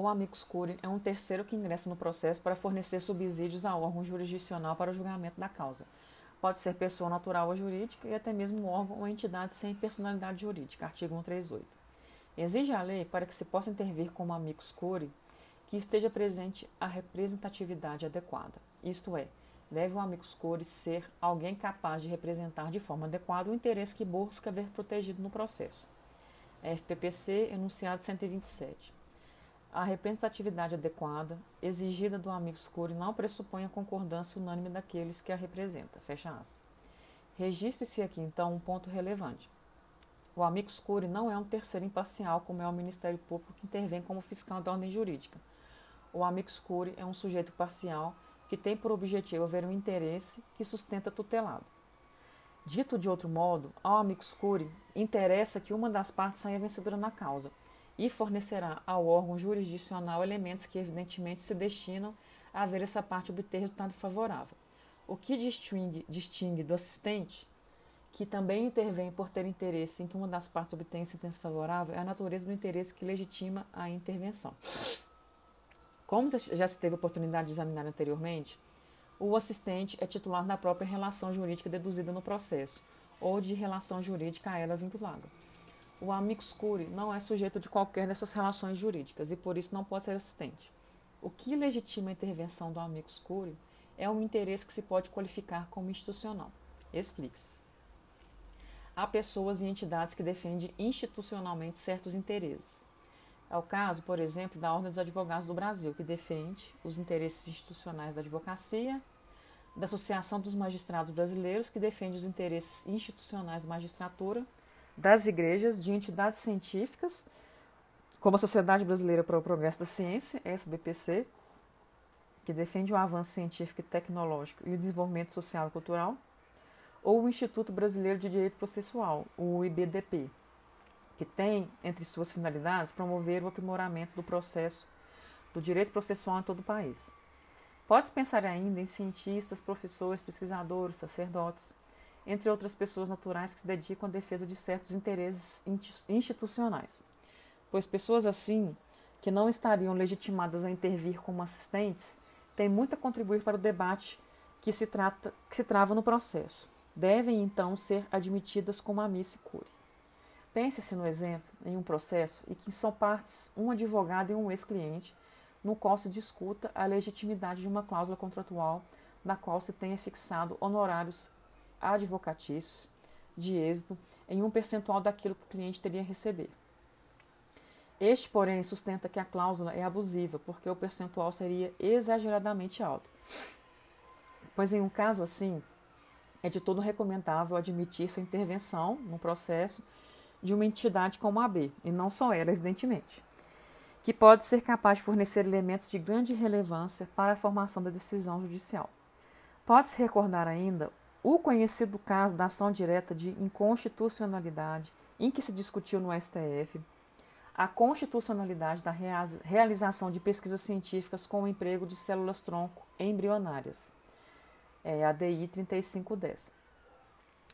ou amicus curiae é um terceiro que ingressa no processo para fornecer subsídios a órgão jurisdicional para o julgamento da causa. Pode ser pessoa natural ou jurídica e até mesmo órgão ou entidade sem personalidade jurídica, artigo 138. Exige a lei, para que se possa intervir como amicus curiae, que esteja presente a representatividade adequada, isto é, deve o amicus curiae ser alguém capaz de representar de forma adequada o interesse que busca ver protegido no processo. FPPC, enunciado 127. A representatividade adequada exigida do amicus curiae não pressupõe a concordância unânime daqueles que a representam. Fecha aspas. Registre-se aqui, então, um ponto relevante. O amicus curiae não é um terceiro imparcial, como é o Ministério Público que intervém como fiscal da ordem jurídica. O amicus curiae é um sujeito parcial que tem por objetivo haver um interesse que sustenta tutelado. Dito de outro modo, ao amicus curiae interessa que uma das partes saia vencedora na causa e fornecerá ao órgão jurisdicional elementos que evidentemente se destinam a ver essa parte obter resultado favorável. O que distingue, distingue do assistente, que também intervém por ter interesse em que uma das partes obtenha sentença favorável, é a natureza do interesse que legitima a intervenção. Como já se teve oportunidade de examinar anteriormente, o assistente é titular da própria relação jurídica deduzida no processo, ou de relação jurídica a ela vinculada. O amicus curiae não é sujeito de qualquer dessas relações jurídicas e por isso não pode ser assistente. O que legitima a intervenção do amicus curiae é um interesse que se pode qualificar como institucional. Explique-se. Há pessoas e entidades que defendem institucionalmente certos interesses. É o caso, por exemplo, da Ordem dos Advogados do Brasil, que defende os interesses institucionais da advocacia, da Associação dos Magistrados Brasileiros, que defende os interesses institucionais da magistratura, das igrejas, de entidades científicas, como a Sociedade Brasileira para o Progresso da Ciência, SBPC, que defende o avanço científico e tecnológico e o desenvolvimento social e cultural, ou o Instituto Brasileiro de Direito Processual, o IBDP, que tem entre suas finalidades promover o aprimoramento do processo do direito processual em todo o país. Pode-se pensar ainda em cientistas, professores, pesquisadores, sacerdotes, entre outras pessoas naturais que se dedicam à defesa de certos interesses institucionais. Pois pessoas assim, que não estariam legitimadas a intervir como assistentes, têm muito a contribuir para o debate que se, trata, que se trava no processo. Devem, então, ser admitidas como amice curi. Pense-se no exemplo em um processo em que são partes um advogado e um ex-cliente, no qual se discuta a legitimidade de uma cláusula contratual na qual se tenha fixado honorários advocatícios de êxito em um percentual daquilo que o cliente teria a receber. Este, porém, sustenta que a cláusula é abusiva, porque o percentual seria exageradamente alto. Pois em um caso assim, é de todo recomendável admitir-se a intervenção no processo de uma entidade como a AB, e não só ela, evidentemente, que pode ser capaz de fornecer elementos de grande relevância para a formação da decisão judicial. Pode-se recordar ainda o conhecido caso da ação direta de inconstitucionalidade em que se discutiu no STF a constitucionalidade da realização de pesquisas científicas com o emprego de células-tronco embrionárias, é, ADI 3510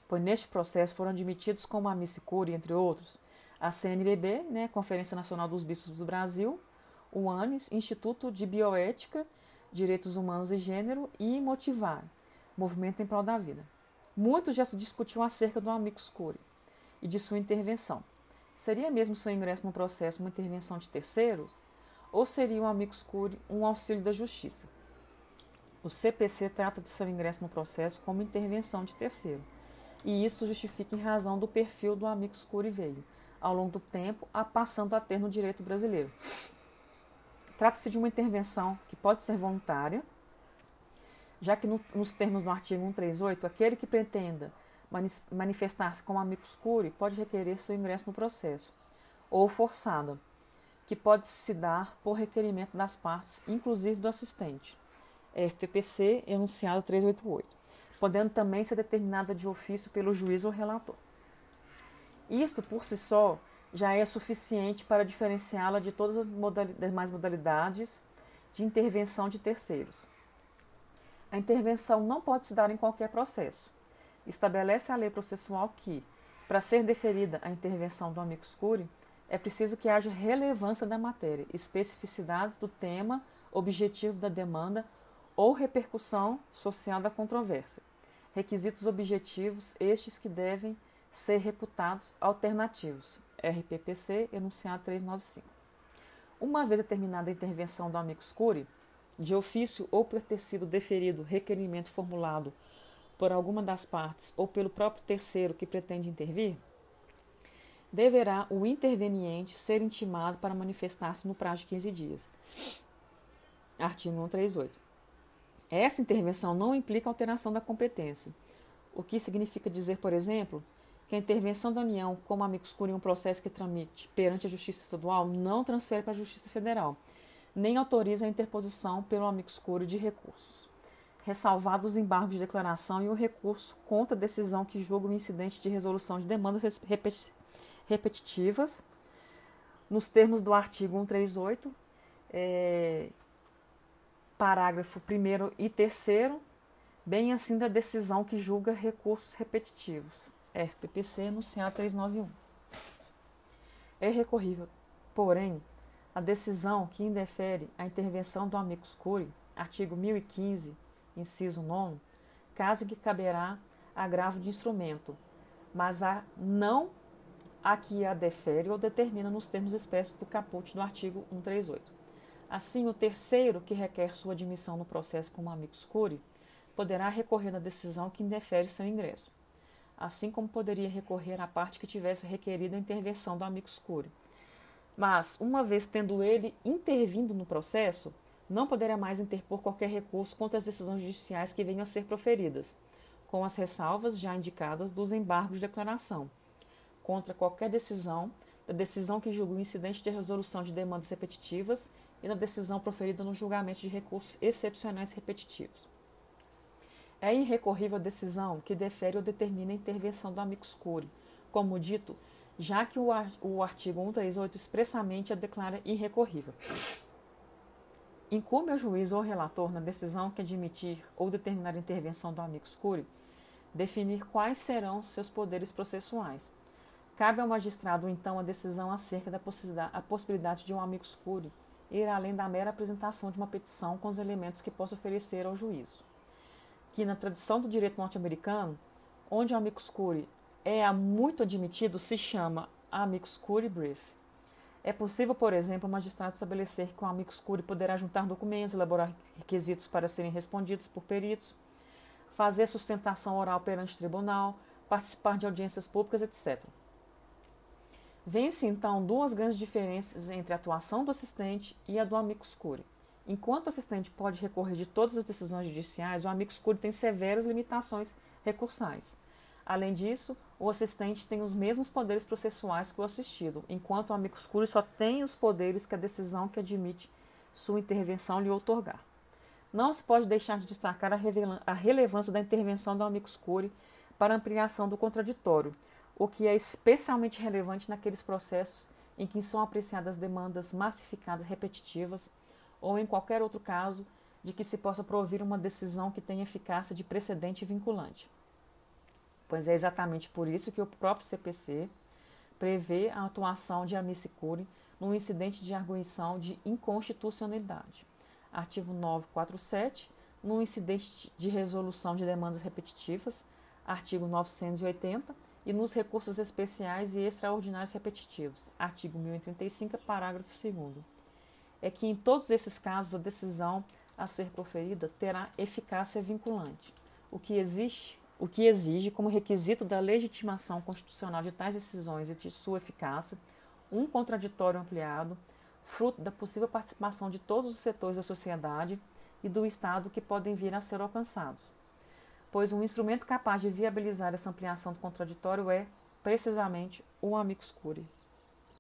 pois neste processo foram admitidos como a Missicuri, entre outros, a CNBB, né, Conferência Nacional dos Bispos do Brasil, o ANES, Instituto de Bioética, Direitos Humanos e Gênero, e Motivar, Movimento em Prol da Vida. Muito já se discutiu acerca do amicus curiae e de sua intervenção. Seria mesmo seu ingresso no processo uma intervenção de terceiros? Ou seria o amicus curiae um auxílio da justiça? O CPC trata de seu ingresso no processo como intervenção de terceiro e isso justifica em razão do perfil do amigo escuro e veio, ao longo do tempo, a passando a ter no direito brasileiro. Trata-se de uma intervenção que pode ser voluntária, já que no, nos termos do artigo 138, aquele que pretenda manifestar-se como amigo escuro pode requerer seu ingresso no processo, ou forçada, que pode se dar por requerimento das partes, inclusive do assistente. FPPC, enunciado 388 podendo também ser determinada de ofício pelo juiz ou relator. Isto, por si só, já é suficiente para diferenciá-la de todas as demais modalidades de intervenção de terceiros. A intervenção não pode se dar em qualquer processo. Estabelece a lei processual que, para ser deferida a intervenção do amicus curiae, é preciso que haja relevância da matéria, especificidades do tema, objetivo da demanda ou repercussão social da controvérsia. Requisitos objetivos, estes que devem ser reputados alternativos. RPPC, enunciado 395. Uma vez determinada a intervenção do amicus curiae, de ofício ou por ter sido deferido requerimento formulado por alguma das partes ou pelo próprio terceiro que pretende intervir, deverá o interveniente ser intimado para manifestar-se no prazo de 15 dias. Artigo 138. Essa intervenção não implica alteração da competência, o que significa dizer, por exemplo, que a intervenção da União como amigos curiae em um processo que tramite perante a Justiça Estadual não transfere para a Justiça Federal, nem autoriza a interposição pelo amigos curiae de recursos. Ressalvados os embargos de declaração e o recurso contra a decisão que julga o incidente de resolução de demandas repetitivas, nos termos do artigo 138, é, parágrafo 1 e 3, bem assim da decisão que julga recursos repetitivos. FPPC enunciado 391. É recorrível, porém, a decisão que indefere a intervenção do amicus curiae, artigo 1015, inciso 9, caso que caberá agravo de instrumento, mas a não a que a defere ou determina nos termos expressos do caput do artigo 138. Assim, o terceiro que requer sua admissão no processo como amicus curiae poderá recorrer na decisão que indefere seu ingresso assim como poderia recorrer à parte que tivesse requerido a intervenção do amicus curiae. Mas, uma vez tendo ele intervindo no processo, não poderá mais interpor qualquer recurso contra as decisões judiciais que venham a ser proferidas, com as ressalvas já indicadas dos embargos de declaração, contra qualquer decisão, da decisão que julga o incidente de resolução de demandas repetitivas e da decisão proferida no julgamento de recursos excepcionais repetitivos. É irrecorrível a decisão que defere ou determina a intervenção do amicus curiae, como dito, já que o, artigo 138 expressamente a declara irrecorrível. Incumbe ao juiz ou relator, na decisão que admitir ou determinar a intervenção do amicus curiae, definir quais serão seus poderes processuais. Cabe ao magistrado, então, a decisão acerca da possibilidade de um amicus curiae ir além da mera apresentação de uma petição com os elementos que possa oferecer ao juízo que na tradição do direito norte-americano, onde o amicus curiae é muito admitido, se chama amicus curiae brief. É possível, por exemplo, o magistrado estabelecer que o amicus curiae poderá juntar documentos, elaborar requisitos para serem respondidos por peritos, fazer sustentação oral perante o tribunal, participar de audiências públicas, etc. Vêm-se então duas grandes diferenças entre a atuação do assistente e a do amicus curiae. Enquanto o assistente pode recorrer de todas as decisões judiciais, o amicus curiae tem severas limitações recursais. Além disso, o assistente tem os mesmos poderes processuais que o assistido, enquanto o amicus curiae só tem os poderes que a decisão que admite sua intervenção lhe outorgar. Não se pode deixar de destacar a, relevância da intervenção do amicus curiae para ampliação do contraditório, o que é especialmente relevante naqueles processos em que são apreciadas demandas massificadas repetitivas ou em qualquer outro caso de que se possa provir uma decisão que tenha eficácia de precedente vinculante. Pois é exatamente por isso que o próprio CPC prevê a atuação de amicicure num incidente de arguição de inconstitucionalidade. Artigo 947, num incidente de resolução de demandas repetitivas, artigo 980, e nos recursos especiais e extraordinários repetitivos, artigo 1035, parágrafo 2 é que em todos esses casos a decisão a ser proferida terá eficácia vinculante, o que existe, o que exige como requisito da legitimação constitucional de tais decisões e de sua eficácia um contraditório ampliado, fruto da possível participação de todos os setores da sociedade e do Estado que podem vir a ser alcançados. Pois um instrumento capaz de viabilizar essa ampliação do contraditório é, precisamente, o amicus curiae.